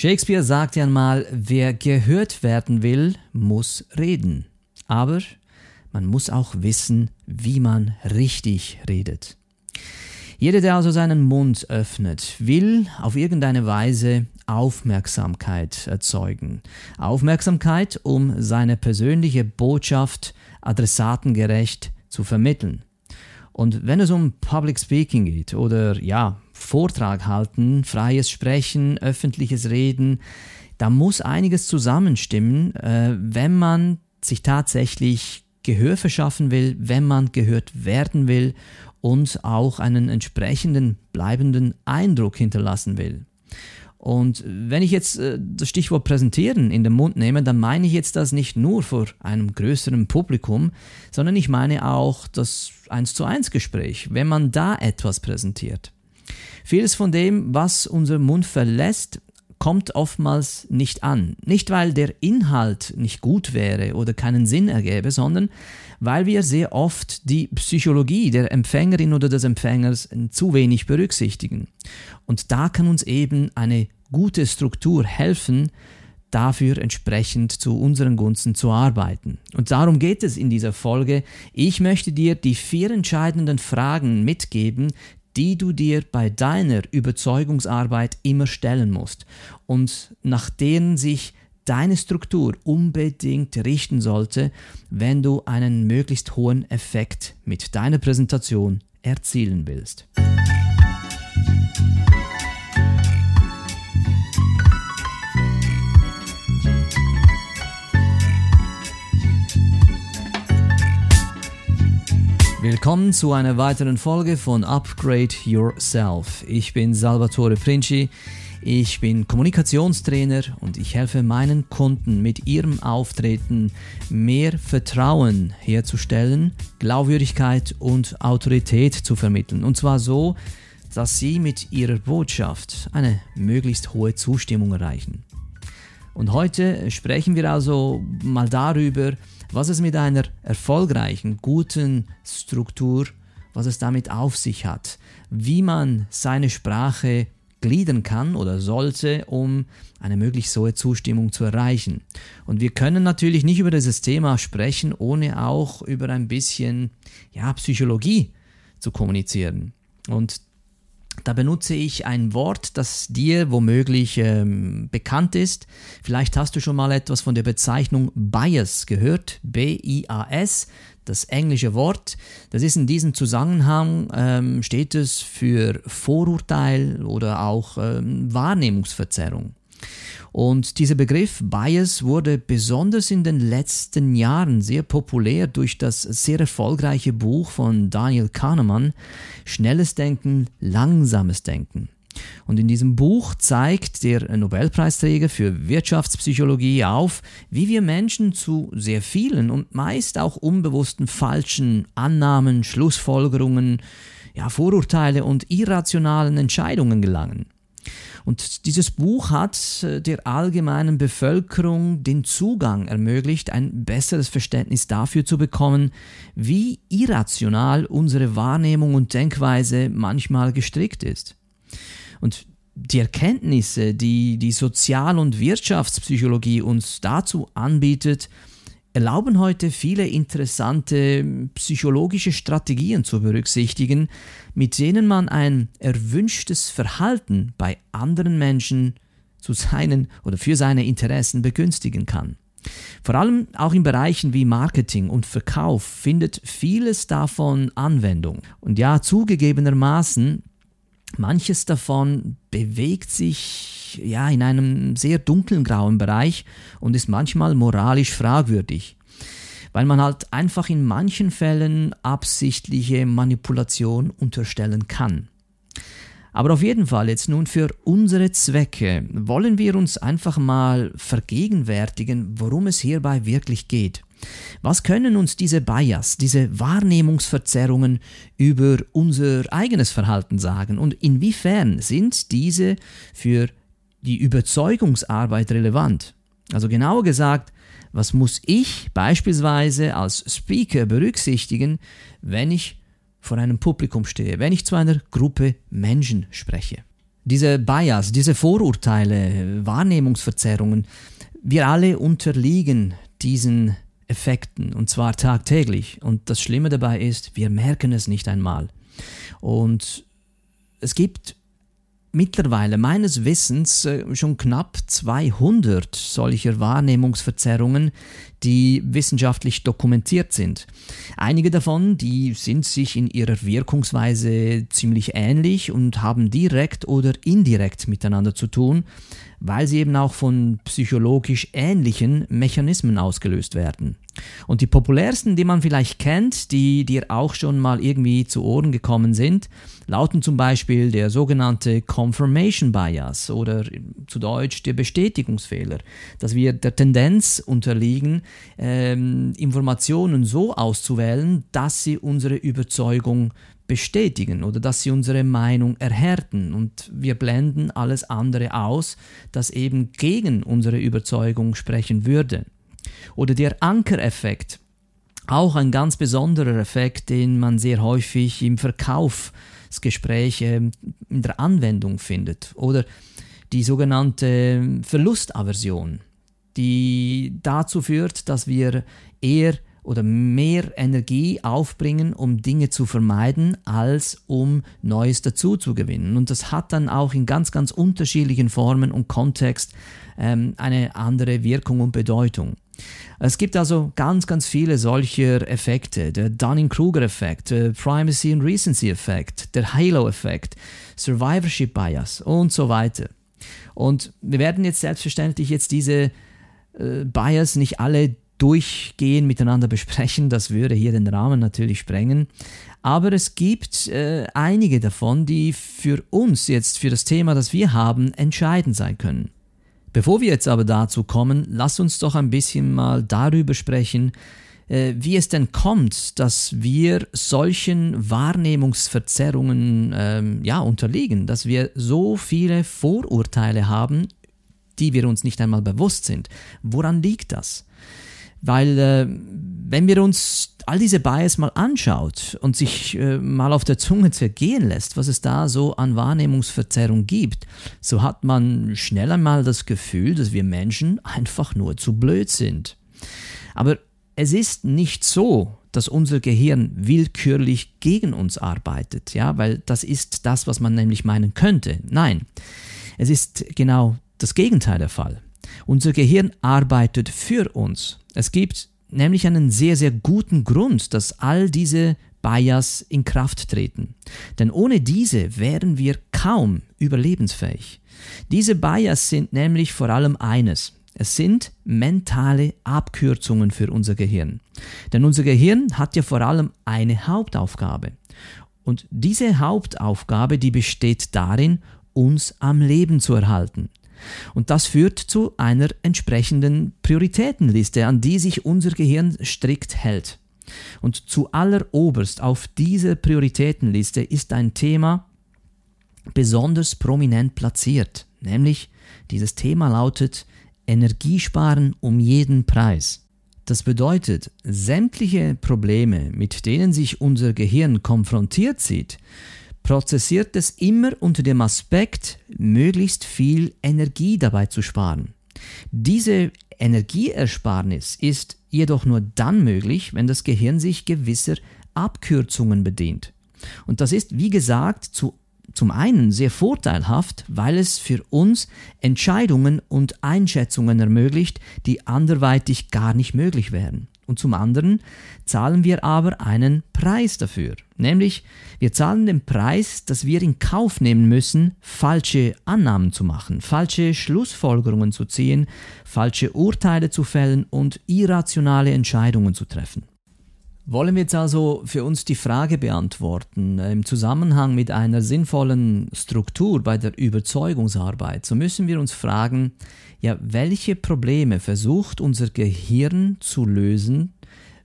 Shakespeare sagte einmal, wer gehört werden will, muss reden. Aber man muss auch wissen, wie man richtig redet. Jeder, der also seinen Mund öffnet, will auf irgendeine Weise Aufmerksamkeit erzeugen. Aufmerksamkeit, um seine persönliche Botschaft adressatengerecht zu vermitteln. Und wenn es um Public Speaking geht oder ja, Vortrag halten, freies Sprechen, öffentliches Reden, da muss einiges zusammenstimmen, äh, wenn man sich tatsächlich Gehör verschaffen will, wenn man gehört werden will und auch einen entsprechenden bleibenden Eindruck hinterlassen will. Und wenn ich jetzt äh, das Stichwort präsentieren in den Mund nehme, dann meine ich jetzt das nicht nur vor einem größeren Publikum, sondern ich meine auch das 1 zu 1 Gespräch, wenn man da etwas präsentiert. Vieles von dem, was unser Mund verlässt, kommt oftmals nicht an. Nicht, weil der Inhalt nicht gut wäre oder keinen Sinn ergäbe, sondern weil wir sehr oft die Psychologie der Empfängerin oder des Empfängers zu wenig berücksichtigen. Und da kann uns eben eine gute Struktur helfen, dafür entsprechend zu unseren Gunsten zu arbeiten. Und darum geht es in dieser Folge. Ich möchte dir die vier entscheidenden Fragen mitgeben, die du dir bei deiner Überzeugungsarbeit immer stellen musst und nach denen sich deine Struktur unbedingt richten sollte, wenn du einen möglichst hohen Effekt mit deiner Präsentation erzielen willst. Willkommen zu einer weiteren Folge von Upgrade Yourself. Ich bin Salvatore Princi, ich bin Kommunikationstrainer und ich helfe meinen Kunden mit ihrem Auftreten mehr Vertrauen herzustellen, Glaubwürdigkeit und Autorität zu vermitteln. Und zwar so, dass sie mit ihrer Botschaft eine möglichst hohe Zustimmung erreichen. Und heute sprechen wir also mal darüber, was es mit einer erfolgreichen, guten Struktur, was es damit auf sich hat, wie man seine Sprache gliedern kann oder sollte, um eine möglichst hohe Zustimmung zu erreichen. Und wir können natürlich nicht über dieses Thema sprechen, ohne auch über ein bisschen ja, Psychologie zu kommunizieren. Und da benutze ich ein Wort, das dir womöglich ähm, bekannt ist. Vielleicht hast du schon mal etwas von der Bezeichnung Bias gehört. B-I-A-S, das englische Wort. Das ist in diesem Zusammenhang, ähm, steht es für Vorurteil oder auch ähm, Wahrnehmungsverzerrung. Und dieser Begriff Bias wurde besonders in den letzten Jahren sehr populär durch das sehr erfolgreiche Buch von Daniel Kahnemann Schnelles Denken, langsames Denken. Und in diesem Buch zeigt der Nobelpreisträger für Wirtschaftspsychologie auf, wie wir Menschen zu sehr vielen und meist auch unbewussten falschen Annahmen, Schlussfolgerungen, ja, Vorurteile und irrationalen Entscheidungen gelangen. Und dieses Buch hat äh, der allgemeinen Bevölkerung den Zugang ermöglicht, ein besseres Verständnis dafür zu bekommen, wie irrational unsere Wahrnehmung und Denkweise manchmal gestrickt ist. Und die Erkenntnisse, die die Sozial- und Wirtschaftspsychologie uns dazu anbietet, erlauben heute viele interessante psychologische Strategien zu berücksichtigen, mit denen man ein erwünschtes Verhalten bei anderen Menschen zu seinen oder für seine Interessen begünstigen kann. Vor allem auch in Bereichen wie Marketing und Verkauf findet vieles davon Anwendung. Und ja, zugegebenermaßen Manches davon bewegt sich ja in einem sehr dunklen grauen Bereich und ist manchmal moralisch fragwürdig, weil man halt einfach in manchen Fällen absichtliche Manipulation unterstellen kann. Aber auf jeden Fall jetzt nun für unsere Zwecke wollen wir uns einfach mal vergegenwärtigen, worum es hierbei wirklich geht. Was können uns diese Bias, diese Wahrnehmungsverzerrungen über unser eigenes Verhalten sagen und inwiefern sind diese für die Überzeugungsarbeit relevant? Also genauer gesagt, was muss ich beispielsweise als Speaker berücksichtigen, wenn ich vor einem Publikum stehe, wenn ich zu einer Gruppe Menschen spreche? Diese Bias, diese Vorurteile, Wahrnehmungsverzerrungen, wir alle unterliegen diesen Effekten und zwar tagtäglich. Und das Schlimme dabei ist, wir merken es nicht einmal. Und es gibt mittlerweile meines Wissens äh, schon knapp 200 solcher Wahrnehmungsverzerrungen, die wissenschaftlich dokumentiert sind. Einige davon, die sind sich in ihrer Wirkungsweise ziemlich ähnlich und haben direkt oder indirekt miteinander zu tun, weil sie eben auch von psychologisch ähnlichen Mechanismen ausgelöst werden. Und die populärsten, die man vielleicht kennt, die dir auch schon mal irgendwie zu Ohren gekommen sind, lauten zum Beispiel der sogenannte Confirmation Bias oder zu Deutsch der Bestätigungsfehler, dass wir der Tendenz unterliegen, ähm, Informationen so auszuwählen, dass sie unsere Überzeugung bestätigen oder dass sie unsere Meinung erhärten und wir blenden alles andere aus, das eben gegen unsere Überzeugung sprechen würde. Oder der Ankereffekt, auch ein ganz besonderer Effekt, den man sehr häufig im Verkaufsgespräch ähm, in der Anwendung findet. Oder die sogenannte Verlustaversion, die dazu führt, dass wir eher oder mehr Energie aufbringen, um Dinge zu vermeiden, als um Neues dazu zu gewinnen. Und das hat dann auch in ganz, ganz unterschiedlichen Formen und Kontext ähm, eine andere Wirkung und Bedeutung. Es gibt also ganz, ganz viele solcher Effekte. Der Dunning-Kruger-Effekt, der Primacy and Recency-Effekt, der Halo-Effekt, Survivorship Bias und so weiter. Und wir werden jetzt selbstverständlich jetzt diese äh, Bias nicht alle durchgehen, miteinander besprechen. Das würde hier den Rahmen natürlich sprengen. Aber es gibt äh, einige davon, die für uns jetzt, für das Thema, das wir haben, entscheidend sein können. Bevor wir jetzt aber dazu kommen, lass uns doch ein bisschen mal darüber sprechen, äh, wie es denn kommt, dass wir solchen Wahrnehmungsverzerrungen ähm, ja, unterliegen, dass wir so viele Vorurteile haben, die wir uns nicht einmal bewusst sind. Woran liegt das? Weil äh, wenn wir uns all diese Bias mal anschaut und sich äh, mal auf der Zunge zergehen lässt, was es da so an Wahrnehmungsverzerrung gibt, so hat man schnell einmal das Gefühl, dass wir Menschen einfach nur zu blöd sind. Aber es ist nicht so, dass unser Gehirn willkürlich gegen uns arbeitet, ja, weil das ist das, was man nämlich meinen könnte. Nein, es ist genau das Gegenteil der Fall. Unser Gehirn arbeitet für uns. Es gibt nämlich einen sehr, sehr guten Grund, dass all diese Bias in Kraft treten. Denn ohne diese wären wir kaum überlebensfähig. Diese Bias sind nämlich vor allem eines. Es sind mentale Abkürzungen für unser Gehirn. Denn unser Gehirn hat ja vor allem eine Hauptaufgabe. Und diese Hauptaufgabe, die besteht darin, uns am Leben zu erhalten. Und das führt zu einer entsprechenden Prioritätenliste, an die sich unser Gehirn strikt hält. Und zu alleroberst auf dieser Prioritätenliste ist ein Thema besonders prominent platziert, nämlich dieses Thema lautet Energiesparen um jeden Preis. Das bedeutet, sämtliche Probleme, mit denen sich unser Gehirn konfrontiert sieht, prozessiert es immer unter dem Aspekt, möglichst viel Energie dabei zu sparen. Diese Energieersparnis ist jedoch nur dann möglich, wenn das Gehirn sich gewisser Abkürzungen bedient. Und das ist, wie gesagt, zu, zum einen sehr vorteilhaft, weil es für uns Entscheidungen und Einschätzungen ermöglicht, die anderweitig gar nicht möglich wären. Und zum anderen zahlen wir aber einen Preis dafür. Nämlich, wir zahlen den Preis, dass wir in Kauf nehmen müssen, falsche Annahmen zu machen, falsche Schlussfolgerungen zu ziehen, falsche Urteile zu fällen und irrationale Entscheidungen zu treffen. Wollen wir jetzt also für uns die Frage beantworten, äh, im Zusammenhang mit einer sinnvollen Struktur bei der Überzeugungsarbeit, so müssen wir uns fragen, ja, welche Probleme versucht unser Gehirn zu lösen,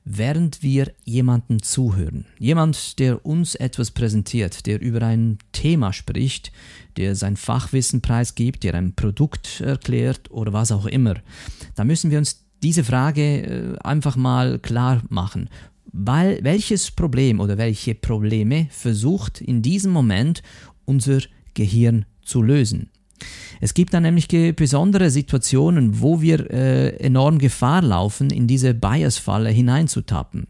während wir jemanden zuhören. Jemand, der uns etwas präsentiert, der über ein Thema spricht, der sein Fachwissen preisgibt, der ein Produkt erklärt oder was auch immer. Da müssen wir uns diese Frage äh, einfach mal klar machen. Weil, welches Problem oder welche Probleme versucht in diesem Moment unser Gehirn zu lösen. Es gibt dann nämlich besondere Situationen, wo wir äh, enorm Gefahr laufen, in diese Bias-Falle hineinzutappen.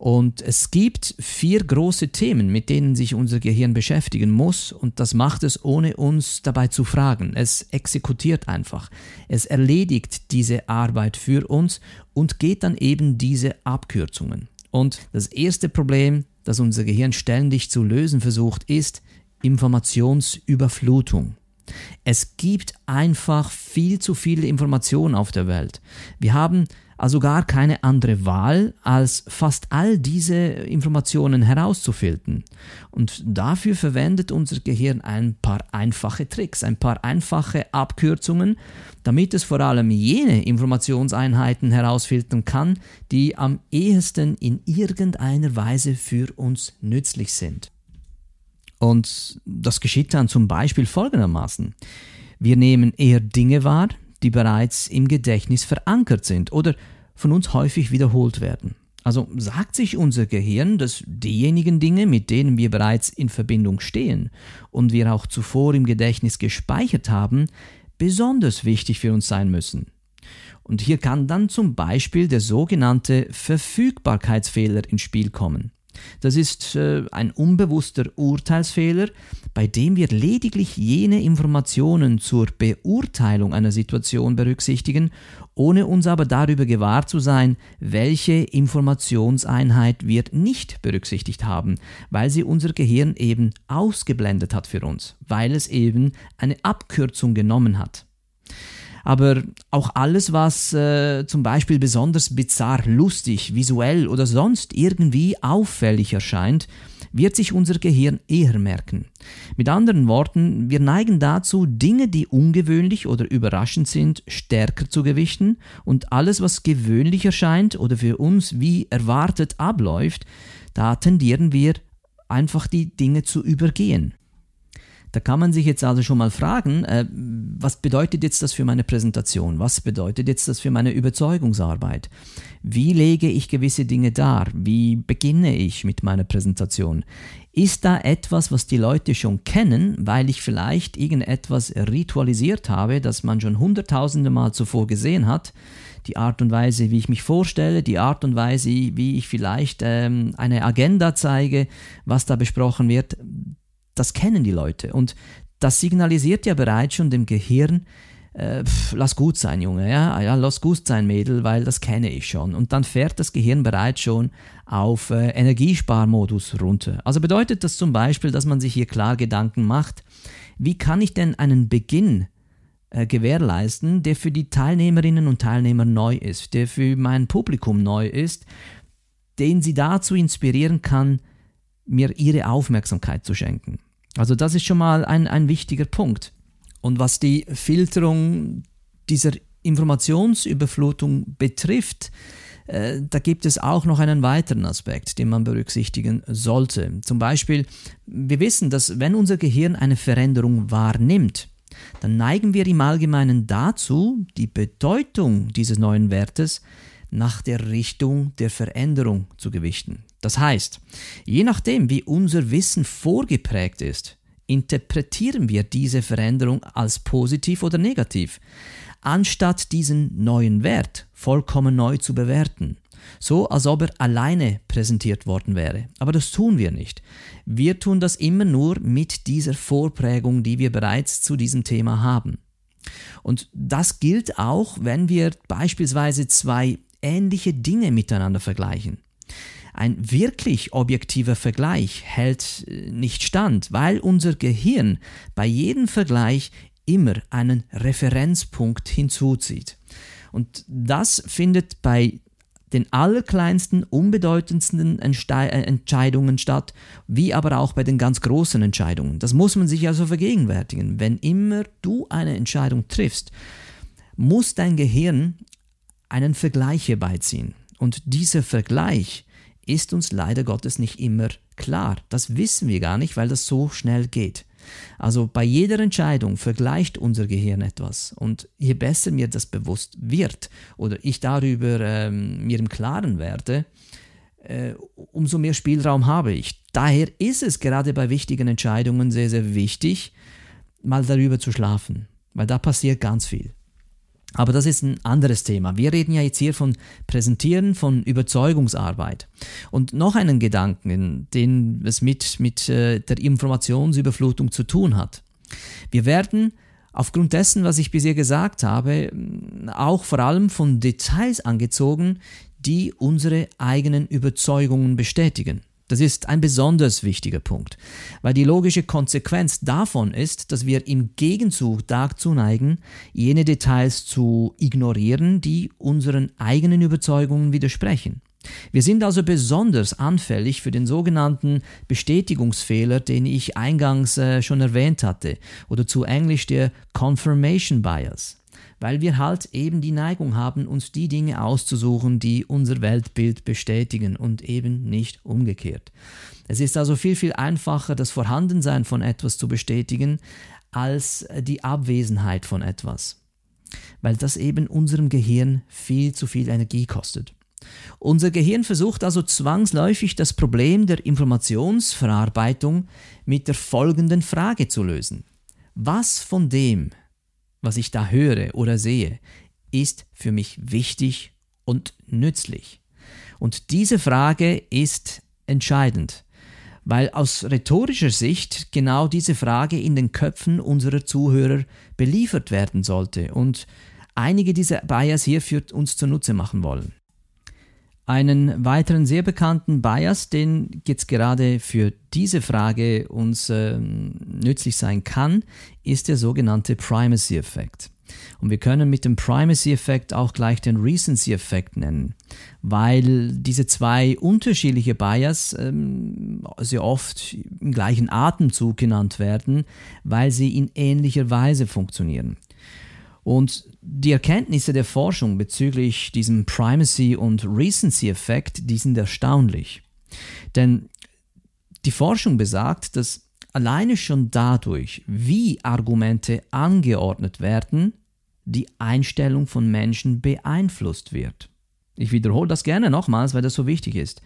Und es gibt vier große Themen, mit denen sich unser Gehirn beschäftigen muss und das macht es, ohne uns dabei zu fragen. Es exekutiert einfach. Es erledigt diese Arbeit für uns und geht dann eben diese Abkürzungen. Und das erste Problem, das unser Gehirn ständig zu lösen versucht, ist Informationsüberflutung. Es gibt einfach viel zu viele Informationen auf der Welt. Wir haben also gar keine andere Wahl, als fast all diese Informationen herauszufiltern. Und dafür verwendet unser Gehirn ein paar einfache Tricks, ein paar einfache Abkürzungen, damit es vor allem jene Informationseinheiten herausfiltern kann, die am ehesten in irgendeiner Weise für uns nützlich sind. Und das geschieht dann zum Beispiel folgendermaßen. Wir nehmen eher Dinge wahr, die bereits im Gedächtnis verankert sind oder von uns häufig wiederholt werden. Also sagt sich unser Gehirn, dass diejenigen Dinge, mit denen wir bereits in Verbindung stehen und wir auch zuvor im Gedächtnis gespeichert haben, besonders wichtig für uns sein müssen. Und hier kann dann zum Beispiel der sogenannte Verfügbarkeitsfehler ins Spiel kommen. Das ist äh, ein unbewusster Urteilsfehler, bei dem wir lediglich jene Informationen zur Beurteilung einer Situation berücksichtigen, ohne uns aber darüber gewahr zu sein, welche Informationseinheit wir nicht berücksichtigt haben, weil sie unser Gehirn eben ausgeblendet hat für uns, weil es eben eine Abkürzung genommen hat. Aber auch alles, was äh, zum Beispiel besonders bizarr, lustig, visuell oder sonst irgendwie auffällig erscheint, wird sich unser Gehirn eher merken. Mit anderen Worten, wir neigen dazu, Dinge, die ungewöhnlich oder überraschend sind, stärker zu gewichten und alles, was gewöhnlich erscheint oder für uns wie erwartet abläuft, da tendieren wir einfach die Dinge zu übergehen. Da kann man sich jetzt also schon mal fragen, äh, was bedeutet jetzt das für meine Präsentation? Was bedeutet jetzt das für meine Überzeugungsarbeit? Wie lege ich gewisse Dinge dar? Wie beginne ich mit meiner Präsentation? Ist da etwas, was die Leute schon kennen, weil ich vielleicht irgendetwas ritualisiert habe, das man schon hunderttausende Mal zuvor gesehen hat? Die Art und Weise, wie ich mich vorstelle, die Art und Weise, wie ich vielleicht ähm, eine Agenda zeige, was da besprochen wird, das kennen die Leute. Und das signalisiert ja bereits schon dem Gehirn, äh, pf, lass gut sein, Junge, ja, ja, lass gut sein, Mädel, weil das kenne ich schon. Und dann fährt das Gehirn bereits schon auf äh, Energiesparmodus runter. Also bedeutet das zum Beispiel, dass man sich hier klar Gedanken macht, wie kann ich denn einen Beginn äh, gewährleisten, der für die Teilnehmerinnen und Teilnehmer neu ist, der für mein Publikum neu ist, den sie dazu inspirieren kann, mir ihre Aufmerksamkeit zu schenken. Also das ist schon mal ein, ein wichtiger Punkt. Und was die Filterung dieser Informationsüberflutung betrifft, äh, da gibt es auch noch einen weiteren Aspekt, den man berücksichtigen sollte. Zum Beispiel, wir wissen, dass wenn unser Gehirn eine Veränderung wahrnimmt, dann neigen wir im Allgemeinen dazu, die Bedeutung dieses neuen Wertes nach der Richtung der Veränderung zu gewichten. Das heißt, je nachdem, wie unser Wissen vorgeprägt ist, interpretieren wir diese Veränderung als positiv oder negativ, anstatt diesen neuen Wert vollkommen neu zu bewerten. So als ob er alleine präsentiert worden wäre. Aber das tun wir nicht. Wir tun das immer nur mit dieser Vorprägung, die wir bereits zu diesem Thema haben. Und das gilt auch, wenn wir beispielsweise zwei ähnliche Dinge miteinander vergleichen. Ein wirklich objektiver Vergleich hält äh, nicht stand, weil unser Gehirn bei jedem Vergleich immer einen Referenzpunkt hinzuzieht. Und das findet bei den allerkleinsten, unbedeutendsten äh, Entscheidungen statt, wie aber auch bei den ganz großen Entscheidungen. Das muss man sich also vergegenwärtigen. Wenn immer du eine Entscheidung triffst, muss dein Gehirn einen Vergleich herbeiziehen. Und dieser Vergleich ist uns leider Gottes nicht immer klar. Das wissen wir gar nicht, weil das so schnell geht. Also bei jeder Entscheidung vergleicht unser Gehirn etwas. Und je besser mir das bewusst wird oder ich darüber ähm, mir im Klaren werde, äh, umso mehr Spielraum habe ich. Daher ist es gerade bei wichtigen Entscheidungen sehr, sehr wichtig, mal darüber zu schlafen, weil da passiert ganz viel. Aber das ist ein anderes Thema. Wir reden ja jetzt hier von Präsentieren, von Überzeugungsarbeit. Und noch einen Gedanken, den es mit, mit äh, der Informationsüberflutung zu tun hat. Wir werden aufgrund dessen, was ich bisher gesagt habe, auch vor allem von Details angezogen, die unsere eigenen Überzeugungen bestätigen. Das ist ein besonders wichtiger Punkt, weil die logische Konsequenz davon ist, dass wir im Gegenzug dazu neigen, jene Details zu ignorieren, die unseren eigenen Überzeugungen widersprechen. Wir sind also besonders anfällig für den sogenannten Bestätigungsfehler, den ich eingangs äh, schon erwähnt hatte, oder zu Englisch der Confirmation Bias weil wir halt eben die Neigung haben, uns die Dinge auszusuchen, die unser Weltbild bestätigen und eben nicht umgekehrt. Es ist also viel, viel einfacher, das Vorhandensein von etwas zu bestätigen, als die Abwesenheit von etwas, weil das eben unserem Gehirn viel zu viel Energie kostet. Unser Gehirn versucht also zwangsläufig das Problem der Informationsverarbeitung mit der folgenden Frage zu lösen. Was von dem, was ich da höre oder sehe, ist für mich wichtig und nützlich? Und diese Frage ist entscheidend, weil aus rhetorischer Sicht genau diese Frage in den Köpfen unserer Zuhörer beliefert werden sollte und einige dieser Bias hier für uns zunutze machen wollen. Einen weiteren sehr bekannten Bias, den jetzt gerade für diese Frage uns äh, nützlich sein kann, ist der sogenannte Primacy-Effekt. Und wir können mit dem Primacy-Effekt auch gleich den Recency-Effekt nennen, weil diese zwei unterschiedliche Bias ähm, sehr oft im gleichen Atemzug genannt werden, weil sie in ähnlicher Weise funktionieren. Und die Erkenntnisse der Forschung bezüglich diesem Primacy- und Recency-Effekt, die sind erstaunlich. Denn die Forschung besagt, dass alleine schon dadurch, wie Argumente angeordnet werden, die Einstellung von Menschen beeinflusst wird. Ich wiederhole das gerne nochmals, weil das so wichtig ist.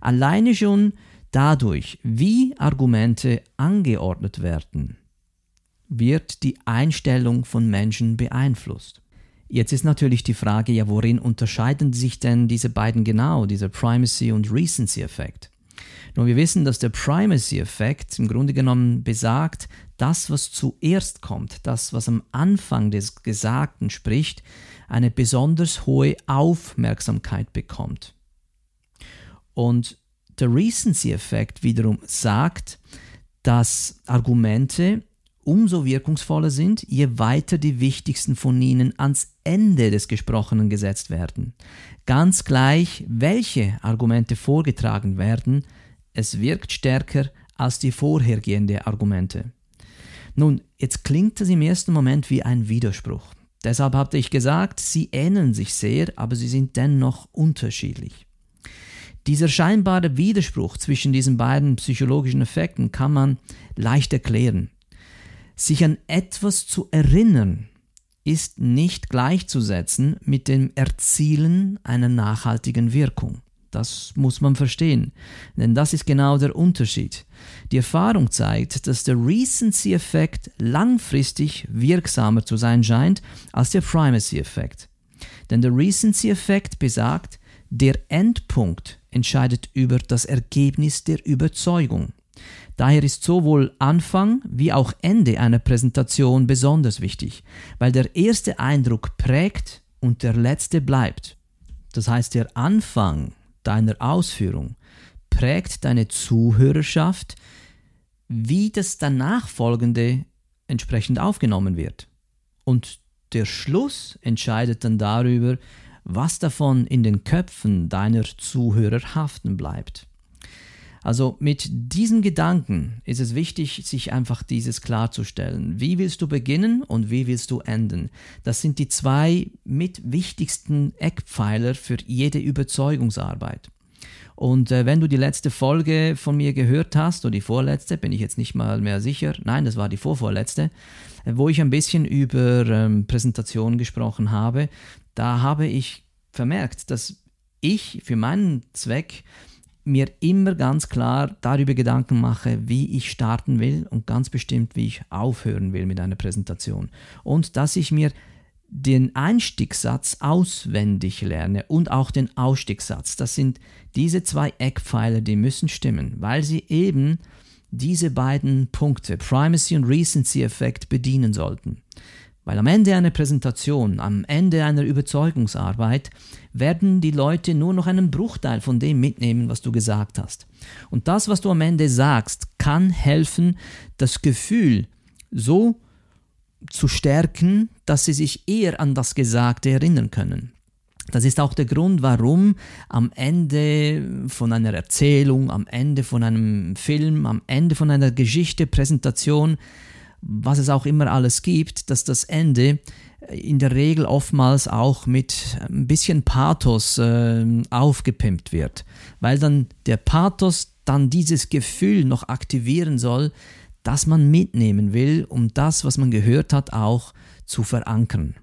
Alleine schon dadurch, wie Argumente angeordnet werden, wird die Einstellung von Menschen beeinflusst. Jetzt ist natürlich die Frage, ja, worin unterscheiden sich denn diese beiden genau, dieser Primacy- und Recency-Effekt? Nun, wir wissen, dass der Primacy-Effekt im Grunde genommen besagt, das, was zuerst kommt, das, was am Anfang des Gesagten spricht, eine besonders hohe Aufmerksamkeit bekommt. Und der Recency-Effekt wiederum sagt, dass Argumente umso wirkungsvoller sind, je weiter die wichtigsten von ihnen ans Ende des Gesprochenen gesetzt werden. Ganz gleich, welche Argumente vorgetragen werden, es wirkt stärker als die vorhergehenden Argumente. Nun, jetzt klingt das im ersten Moment wie ein Widerspruch. Deshalb hatte ich gesagt, sie ähneln sich sehr, aber sie sind dennoch unterschiedlich. Dieser scheinbare Widerspruch zwischen diesen beiden psychologischen Effekten kann man leicht erklären. Sich an etwas zu erinnern ist nicht gleichzusetzen mit dem Erzielen einer nachhaltigen Wirkung. Das muss man verstehen, denn das ist genau der Unterschied. Die Erfahrung zeigt, dass der Recency-Effekt langfristig wirksamer zu sein scheint als der Primacy-Effekt. Denn der Recency-Effekt besagt, der Endpunkt entscheidet über das Ergebnis der Überzeugung. Daher ist sowohl Anfang wie auch Ende einer Präsentation besonders wichtig, weil der erste Eindruck prägt und der letzte bleibt. Das heißt, der Anfang deiner Ausführung prägt deine Zuhörerschaft, wie das danach folgende entsprechend aufgenommen wird. Und der Schluss entscheidet dann darüber, was davon in den Köpfen deiner Zuhörer haften bleibt. Also mit diesem Gedanken ist es wichtig, sich einfach dieses klarzustellen. Wie willst du beginnen und wie willst du enden? Das sind die zwei mit wichtigsten Eckpfeiler für jede Überzeugungsarbeit. Und äh, wenn du die letzte Folge von mir gehört hast, oder die vorletzte, bin ich jetzt nicht mal mehr sicher, nein, das war die vorvorletzte, wo ich ein bisschen über ähm, Präsentationen gesprochen habe, da habe ich vermerkt, dass ich für meinen Zweck mir immer ganz klar darüber Gedanken mache, wie ich starten will und ganz bestimmt, wie ich aufhören will mit einer Präsentation. Und dass ich mir den Einstiegssatz auswendig lerne und auch den Ausstiegssatz. Das sind diese zwei Eckpfeiler, die müssen stimmen, weil sie eben diese beiden Punkte, Primacy und Recency-Effekt, bedienen sollten. Weil am Ende einer Präsentation, am Ende einer Überzeugungsarbeit, werden die Leute nur noch einen Bruchteil von dem mitnehmen, was du gesagt hast. Und das, was du am Ende sagst, kann helfen, das Gefühl so zu stärken, dass sie sich eher an das Gesagte erinnern können. Das ist auch der Grund, warum am Ende von einer Erzählung, am Ende von einem Film, am Ende von einer Geschichte, Präsentation, was es auch immer alles gibt, dass das Ende in der Regel oftmals auch mit ein bisschen Pathos äh, aufgepimpt wird, weil dann der Pathos dann dieses Gefühl noch aktivieren soll, das man mitnehmen will, um das, was man gehört hat, auch zu verankern.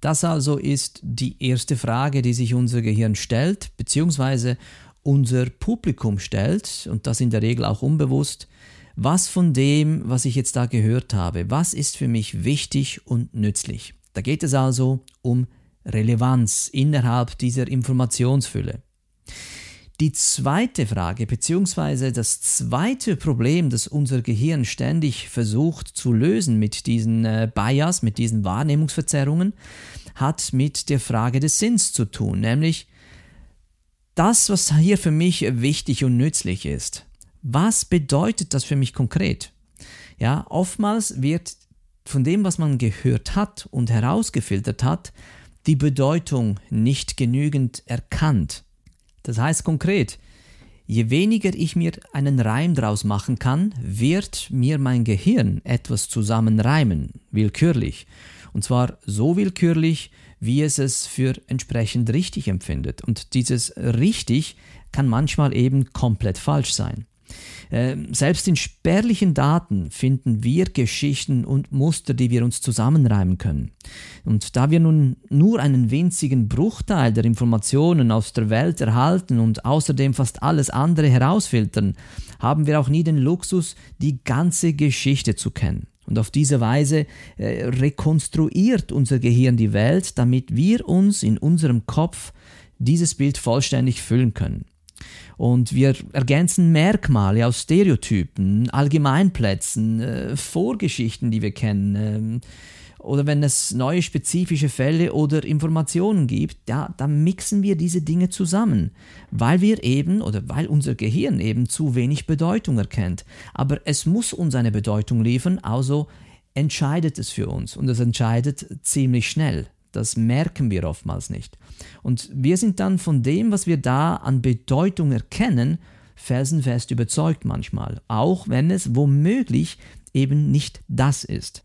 Das also ist die erste Frage, die sich unser Gehirn stellt, beziehungsweise unser Publikum stellt, und das in der Regel auch unbewusst, was von dem, was ich jetzt da gehört habe, was ist für mich wichtig und nützlich. Da geht es also um Relevanz innerhalb dieser Informationsfülle. Die zweite Frage, beziehungsweise das zweite Problem, das unser Gehirn ständig versucht zu lösen mit diesen äh, Bias, mit diesen Wahrnehmungsverzerrungen, hat mit der Frage des Sinns zu tun, nämlich das, was hier für mich wichtig und nützlich ist. Was bedeutet das für mich konkret? Ja, oftmals wird von dem, was man gehört hat und herausgefiltert hat, die Bedeutung nicht genügend erkannt. Das heißt konkret, je weniger ich mir einen Reim draus machen kann, wird mir mein Gehirn etwas zusammenreimen, willkürlich. Und zwar so willkürlich, wie es es für entsprechend richtig empfindet. Und dieses richtig kann manchmal eben komplett falsch sein. Ähm, selbst in spärlichen Daten finden wir Geschichten und Muster, die wir uns zusammenreimen können. Und da wir nun nur einen winzigen Bruchteil der Informationen aus der Welt erhalten und außerdem fast alles andere herausfiltern, haben wir auch nie den Luxus, die ganze Geschichte zu kennen. Und auf diese Weise äh, rekonstruiert unser Gehirn die Welt, damit wir uns in unserem Kopf dieses Bild vollständig füllen können. Und wir ergänzen Merkmale aus Stereotypen, Allgemeinplätzen, äh, Vorgeschichten, die wir kennen. Äh, oder wenn es neue spezifische Fälle oder Informationen gibt, ja, dann mixen wir diese Dinge zusammen, weil wir eben oder weil unser Gehirn eben zu wenig Bedeutung erkennt. Aber es muss uns eine Bedeutung liefern, also entscheidet es für uns und es entscheidet ziemlich schnell. Das merken wir oftmals nicht. Und wir sind dann von dem, was wir da an Bedeutung erkennen, felsenfest überzeugt manchmal, auch wenn es womöglich eben nicht das ist.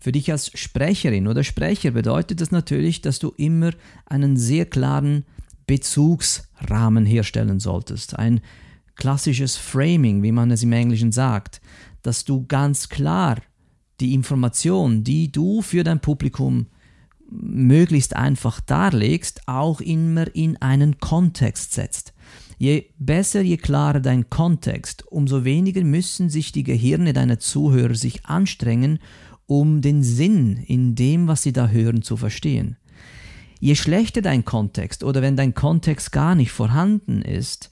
Für dich als Sprecherin oder Sprecher bedeutet das natürlich, dass du immer einen sehr klaren Bezugsrahmen herstellen solltest. Ein klassisches Framing, wie man es im Englischen sagt, dass du ganz klar die Information, die du für dein Publikum möglichst einfach darlegst, auch immer in einen Kontext setzt. Je besser, je klarer dein Kontext, umso weniger müssen sich die Gehirne deiner Zuhörer sich anstrengen, um den Sinn in dem, was sie da hören, zu verstehen. Je schlechter dein Kontext oder wenn dein Kontext gar nicht vorhanden ist,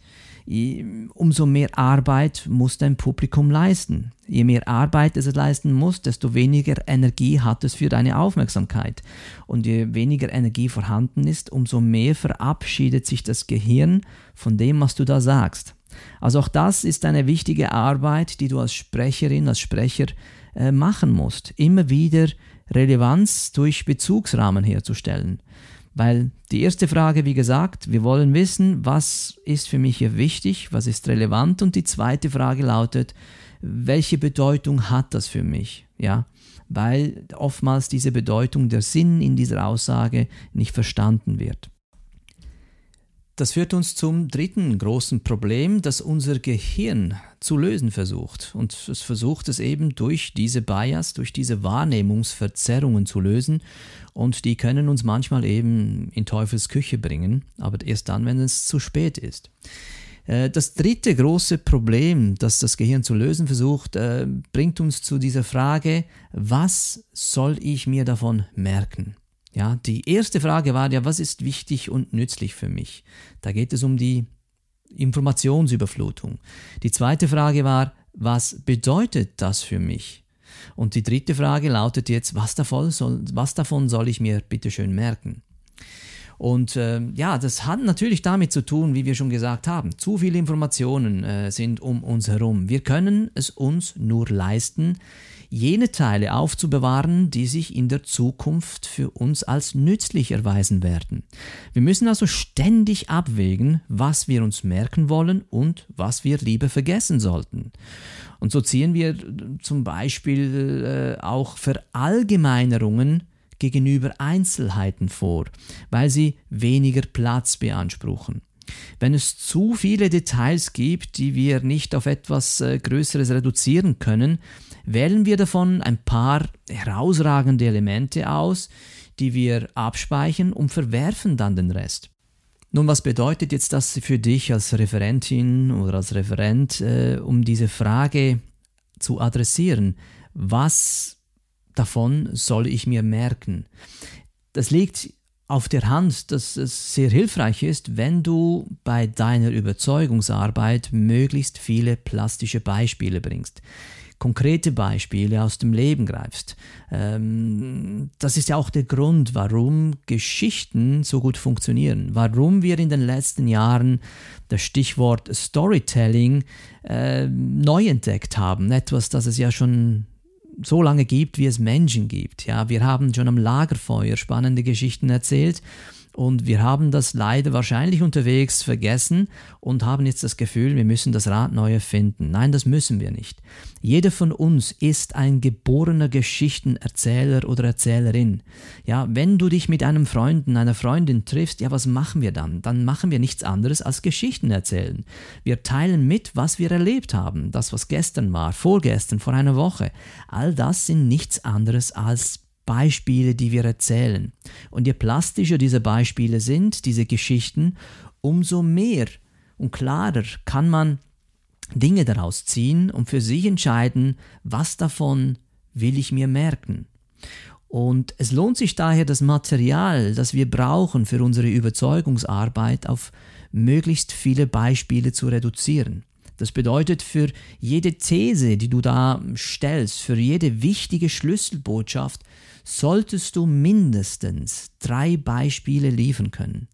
umso mehr Arbeit muss dein Publikum leisten. Je mehr Arbeit es leisten muss, desto weniger Energie hat es für deine Aufmerksamkeit. Und je weniger Energie vorhanden ist, umso mehr verabschiedet sich das Gehirn von dem, was du da sagst. Also auch das ist eine wichtige Arbeit, die du als Sprecherin, als Sprecher äh, machen musst. Immer wieder Relevanz durch Bezugsrahmen herzustellen. Weil die erste Frage, wie gesagt, wir wollen wissen, was ist für mich hier wichtig, was ist relevant und die zweite Frage lautet, welche Bedeutung hat das für mich? Ja, weil oftmals diese Bedeutung, der Sinn in dieser Aussage nicht verstanden wird. Das führt uns zum dritten großen Problem, das unser Gehirn zu lösen versucht. Und es versucht es eben durch diese Bias, durch diese Wahrnehmungsverzerrungen zu lösen. Und die können uns manchmal eben in Teufels Küche bringen, aber erst dann, wenn es zu spät ist. Äh, das dritte große Problem, das das Gehirn zu lösen versucht, äh, bringt uns zu dieser Frage, was soll ich mir davon merken? Ja, die erste Frage war ja, was ist wichtig und nützlich für mich? Da geht es um die Informationsüberflutung. Die zweite Frage war, was bedeutet das für mich? Und die dritte Frage lautet jetzt, was davon soll, was davon soll ich mir bitte schön merken? Und äh, ja, das hat natürlich damit zu tun, wie wir schon gesagt haben, zu viele Informationen äh, sind um uns herum. Wir können es uns nur leisten, jene Teile aufzubewahren, die sich in der Zukunft für uns als nützlich erweisen werden. Wir müssen also ständig abwägen, was wir uns merken wollen und was wir lieber vergessen sollten. Und so ziehen wir zum Beispiel äh, auch Verallgemeinerungen gegenüber Einzelheiten vor, weil sie weniger Platz beanspruchen. Wenn es zu viele Details gibt, die wir nicht auf etwas äh, Größeres reduzieren können, wählen wir davon ein paar herausragende Elemente aus, die wir abspeichern und verwerfen dann den Rest. Nun, was bedeutet jetzt das für dich als Referentin oder als Referent, äh, um diese Frage zu adressieren? Was davon soll ich mir merken. Das liegt auf der Hand, dass es sehr hilfreich ist, wenn du bei deiner Überzeugungsarbeit möglichst viele plastische Beispiele bringst konkrete Beispiele aus dem Leben greifst. Ähm, das ist ja auch der Grund, warum Geschichten so gut funktionieren, warum wir in den letzten Jahren das Stichwort Storytelling äh, neu entdeckt haben. Etwas, das es ja schon so lange gibt, wie es Menschen gibt. Ja, wir haben schon am Lagerfeuer spannende Geschichten erzählt und wir haben das leider wahrscheinlich unterwegs vergessen und haben jetzt das Gefühl, wir müssen das Rad neu erfinden. Nein, das müssen wir nicht. Jeder von uns ist ein geborener Geschichtenerzähler oder Erzählerin. Ja, wenn du dich mit einem Freund, einer Freundin triffst, ja, was machen wir dann? Dann machen wir nichts anderes als Geschichten erzählen. Wir teilen mit, was wir erlebt haben. Das, was gestern war, vorgestern, vor einer Woche. All das sind nichts anderes als Beispiele, die wir erzählen. Und je plastischer diese Beispiele sind, diese Geschichten, umso mehr und klarer kann man Dinge daraus ziehen und für sich entscheiden, was davon will ich mir merken. Und es lohnt sich daher, das Material, das wir brauchen für unsere Überzeugungsarbeit, auf möglichst viele Beispiele zu reduzieren. Das bedeutet, für jede These, die du da stellst, für jede wichtige Schlüsselbotschaft, solltest du mindestens drei Beispiele liefern können.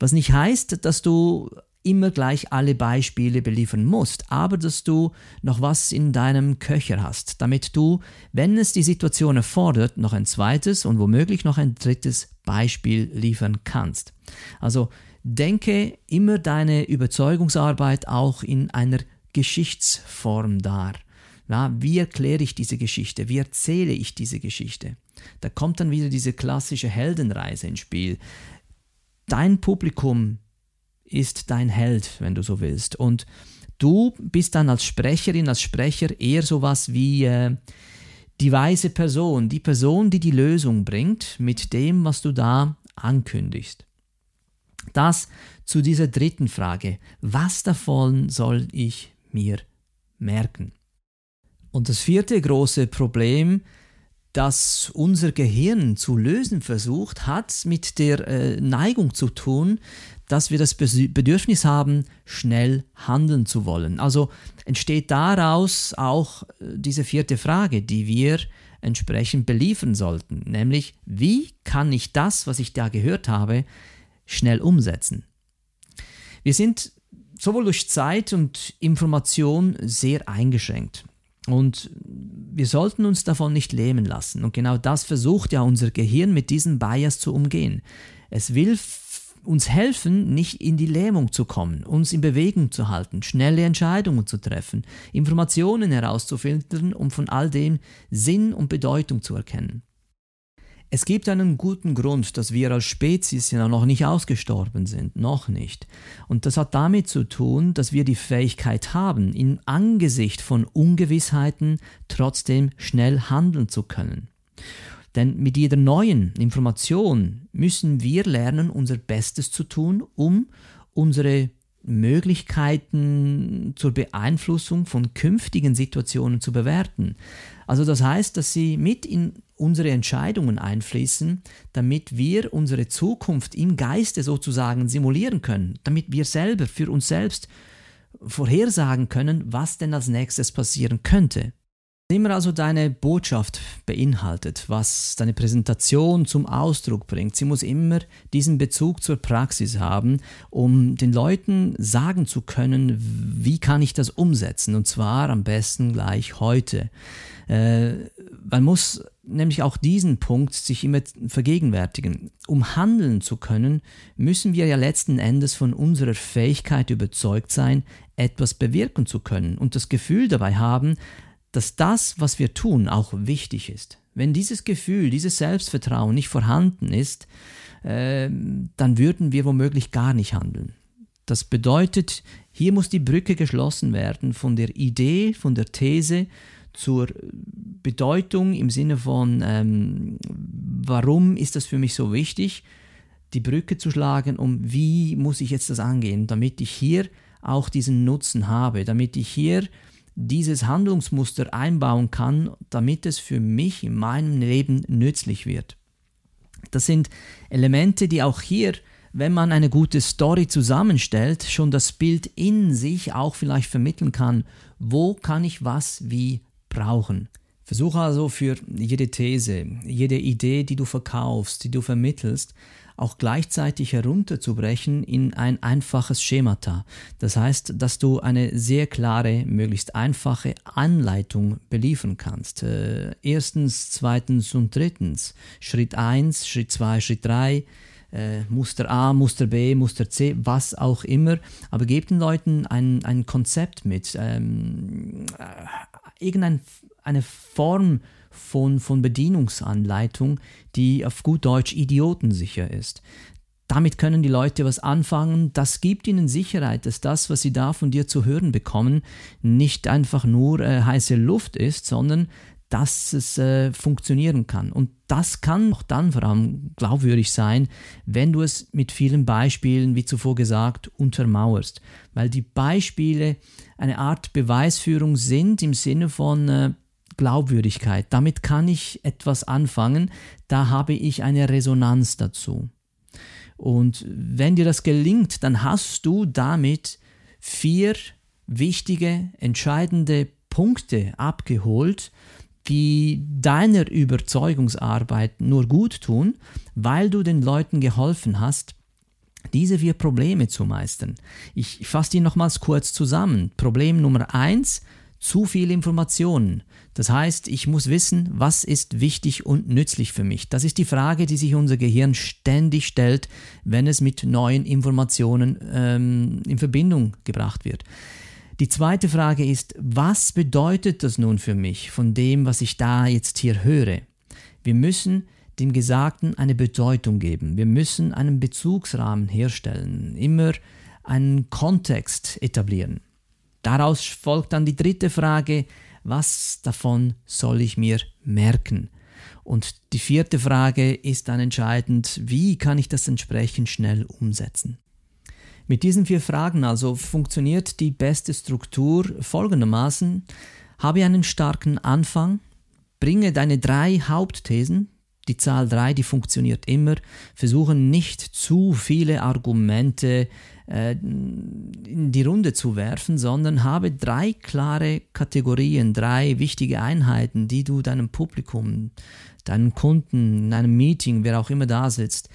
Was nicht heißt, dass du immer gleich alle Beispiele beliefern musst, aber dass du noch was in deinem Köcher hast, damit du, wenn es die Situation erfordert, noch ein zweites und womöglich noch ein drittes Beispiel liefern kannst. Also denke immer deine Überzeugungsarbeit auch in einer Geschichtsform dar. Ja, wie erkläre ich diese Geschichte? Wie erzähle ich diese Geschichte? Da kommt dann wieder diese klassische Heldenreise ins Spiel. Dein Publikum ist dein Held, wenn du so willst. Und du bist dann als Sprecherin, als Sprecher eher sowas wie äh, die weise Person, die Person, die die Lösung bringt mit dem, was du da ankündigst. Das zu dieser dritten Frage. Was davon soll ich mir merken? Und das vierte große Problem, das unser Gehirn zu lösen versucht, hat mit der äh, Neigung zu tun, dass wir das Bedürfnis haben, schnell handeln zu wollen. Also entsteht daraus auch äh, diese vierte Frage, die wir entsprechend beliefern sollten, nämlich wie kann ich das, was ich da gehört habe, schnell umsetzen. Wir sind sowohl durch Zeit und Information sehr eingeschränkt. Und wir sollten uns davon nicht lähmen lassen. Und genau das versucht ja unser Gehirn mit diesem Bias zu umgehen. Es will uns helfen, nicht in die Lähmung zu kommen, uns in Bewegung zu halten, schnelle Entscheidungen zu treffen, Informationen herauszufiltern, um von all dem Sinn und Bedeutung zu erkennen. Es gibt einen guten Grund, dass wir als Spezies ja noch nicht ausgestorben sind, noch nicht. Und das hat damit zu tun, dass wir die Fähigkeit haben, im Angesicht von Ungewissheiten trotzdem schnell handeln zu können. Denn mit jeder neuen Information müssen wir lernen, unser Bestes zu tun, um unsere Möglichkeiten zur Beeinflussung von künftigen Situationen zu bewerten. Also das heißt, dass sie mit in unsere Entscheidungen einfließen, damit wir unsere Zukunft im Geiste sozusagen simulieren können, damit wir selber für uns selbst vorhersagen können, was denn als nächstes passieren könnte. Immer also deine Botschaft beinhaltet, was deine Präsentation zum Ausdruck bringt. Sie muss immer diesen Bezug zur Praxis haben, um den Leuten sagen zu können, wie kann ich das umsetzen und zwar am besten gleich heute. Äh, man muss nämlich auch diesen Punkt sich immer vergegenwärtigen. Um handeln zu können, müssen wir ja letzten Endes von unserer Fähigkeit überzeugt sein, etwas bewirken zu können und das Gefühl dabei haben, dass das, was wir tun, auch wichtig ist. Wenn dieses Gefühl, dieses Selbstvertrauen nicht vorhanden ist, äh, dann würden wir womöglich gar nicht handeln. Das bedeutet, hier muss die Brücke geschlossen werden von der Idee, von der These zur Bedeutung im Sinne von, ähm, warum ist das für mich so wichtig, die Brücke zu schlagen, um wie muss ich jetzt das angehen, damit ich hier auch diesen Nutzen habe, damit ich hier dieses Handlungsmuster einbauen kann, damit es für mich in meinem Leben nützlich wird. Das sind Elemente, die auch hier, wenn man eine gute Story zusammenstellt, schon das Bild in sich auch vielleicht vermitteln kann, wo kann ich was wie brauchen. Versuche also für jede These, jede Idee, die du verkaufst, die du vermittelst, auch gleichzeitig herunterzubrechen in ein einfaches Schemata. Das heißt, dass du eine sehr klare, möglichst einfache Anleitung beliefern kannst. Äh, erstens, zweitens und drittens. Schritt 1, Schritt 2, Schritt 3. Äh, Muster A, Muster B, Muster C, was auch immer. Aber gebt den Leuten ein, ein Konzept mit, ähm, äh, irgendeine Form von, von Bedienungsanleitung, die auf gut Deutsch idiotensicher ist. Damit können die Leute was anfangen. Das gibt ihnen Sicherheit, dass das, was sie da von dir zu hören bekommen, nicht einfach nur äh, heiße Luft ist, sondern dass es äh, funktionieren kann. Und das kann auch dann vor allem glaubwürdig sein, wenn du es mit vielen Beispielen, wie zuvor gesagt, untermauerst. Weil die Beispiele eine Art Beweisführung sind im Sinne von, äh, Glaubwürdigkeit. Damit kann ich etwas anfangen, da habe ich eine Resonanz dazu. Und wenn dir das gelingt, dann hast du damit vier wichtige, entscheidende Punkte abgeholt, die deiner Überzeugungsarbeit nur gut tun, weil du den Leuten geholfen hast, diese vier Probleme zu meistern. Ich fasse die nochmals kurz zusammen. Problem Nummer eins, zu viel Informationen. Das heißt, ich muss wissen, was ist wichtig und nützlich für mich. Das ist die Frage, die sich unser Gehirn ständig stellt, wenn es mit neuen Informationen ähm, in Verbindung gebracht wird. Die zweite Frage ist, was bedeutet das nun für mich von dem, was ich da jetzt hier höre? Wir müssen dem Gesagten eine Bedeutung geben. Wir müssen einen Bezugsrahmen herstellen, immer einen Kontext etablieren. Daraus folgt dann die dritte Frage, was davon soll ich mir merken? Und die vierte Frage ist dann entscheidend, wie kann ich das entsprechend schnell umsetzen? Mit diesen vier Fragen also funktioniert die beste Struktur folgendermaßen. Habe einen starken Anfang, bringe deine drei Hauptthesen, die Zahl 3, die funktioniert immer, versuche nicht zu viele Argumente äh, in die Runde zu werfen, sondern habe drei klare Kategorien, drei wichtige Einheiten, die du deinem Publikum, deinen Kunden, in einem Meeting, wer auch immer da sitzt,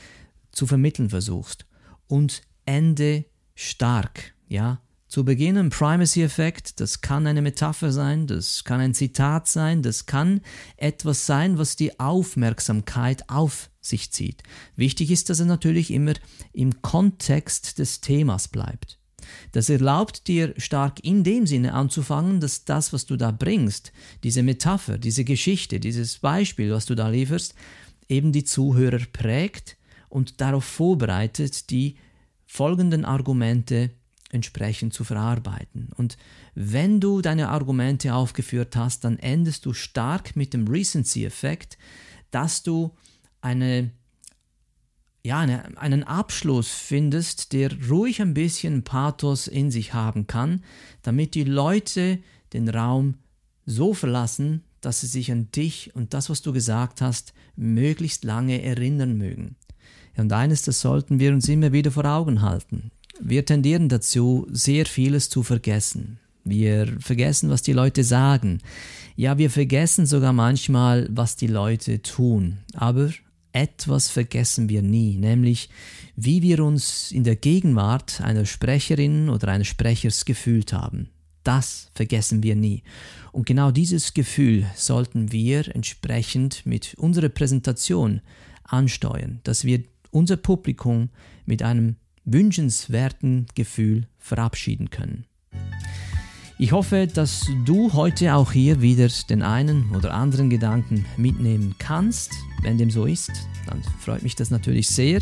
zu vermitteln versuchst. Und ende stark, ja. Zu Beginn ein Primacy-Effekt, das kann eine Metapher sein, das kann ein Zitat sein, das kann etwas sein, was die Aufmerksamkeit auf sich zieht. Wichtig ist, dass er natürlich immer im Kontext des Themas bleibt. Das erlaubt dir stark in dem Sinne anzufangen, dass das, was du da bringst, diese Metapher, diese Geschichte, dieses Beispiel, was du da lieferst, eben die Zuhörer prägt und darauf vorbereitet, die folgenden Argumente entsprechend zu verarbeiten. Und wenn du deine Argumente aufgeführt hast, dann endest du stark mit dem Recency-Effekt, dass du eine, ja, eine, einen Abschluss findest, der ruhig ein bisschen Pathos in sich haben kann, damit die Leute den Raum so verlassen, dass sie sich an dich und das, was du gesagt hast, möglichst lange erinnern mögen. Und eines, das sollten wir uns immer wieder vor Augen halten. Wir tendieren dazu, sehr vieles zu vergessen. Wir vergessen, was die Leute sagen. Ja, wir vergessen sogar manchmal, was die Leute tun. Aber etwas vergessen wir nie, nämlich wie wir uns in der Gegenwart einer Sprecherin oder eines Sprechers gefühlt haben. Das vergessen wir nie. Und genau dieses Gefühl sollten wir entsprechend mit unserer Präsentation ansteuern, dass wir unser Publikum mit einem wünschenswerten Gefühl verabschieden können. Ich hoffe, dass du heute auch hier wieder den einen oder anderen Gedanken mitnehmen kannst. Wenn dem so ist, dann freut mich das natürlich sehr.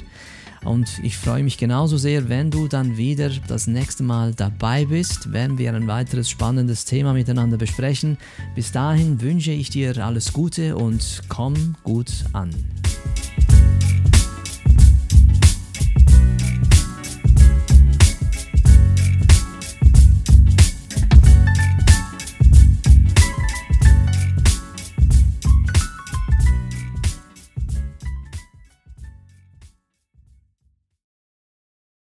Und ich freue mich genauso sehr, wenn du dann wieder das nächste Mal dabei bist, wenn wir ein weiteres spannendes Thema miteinander besprechen. Bis dahin wünsche ich dir alles Gute und komm gut an.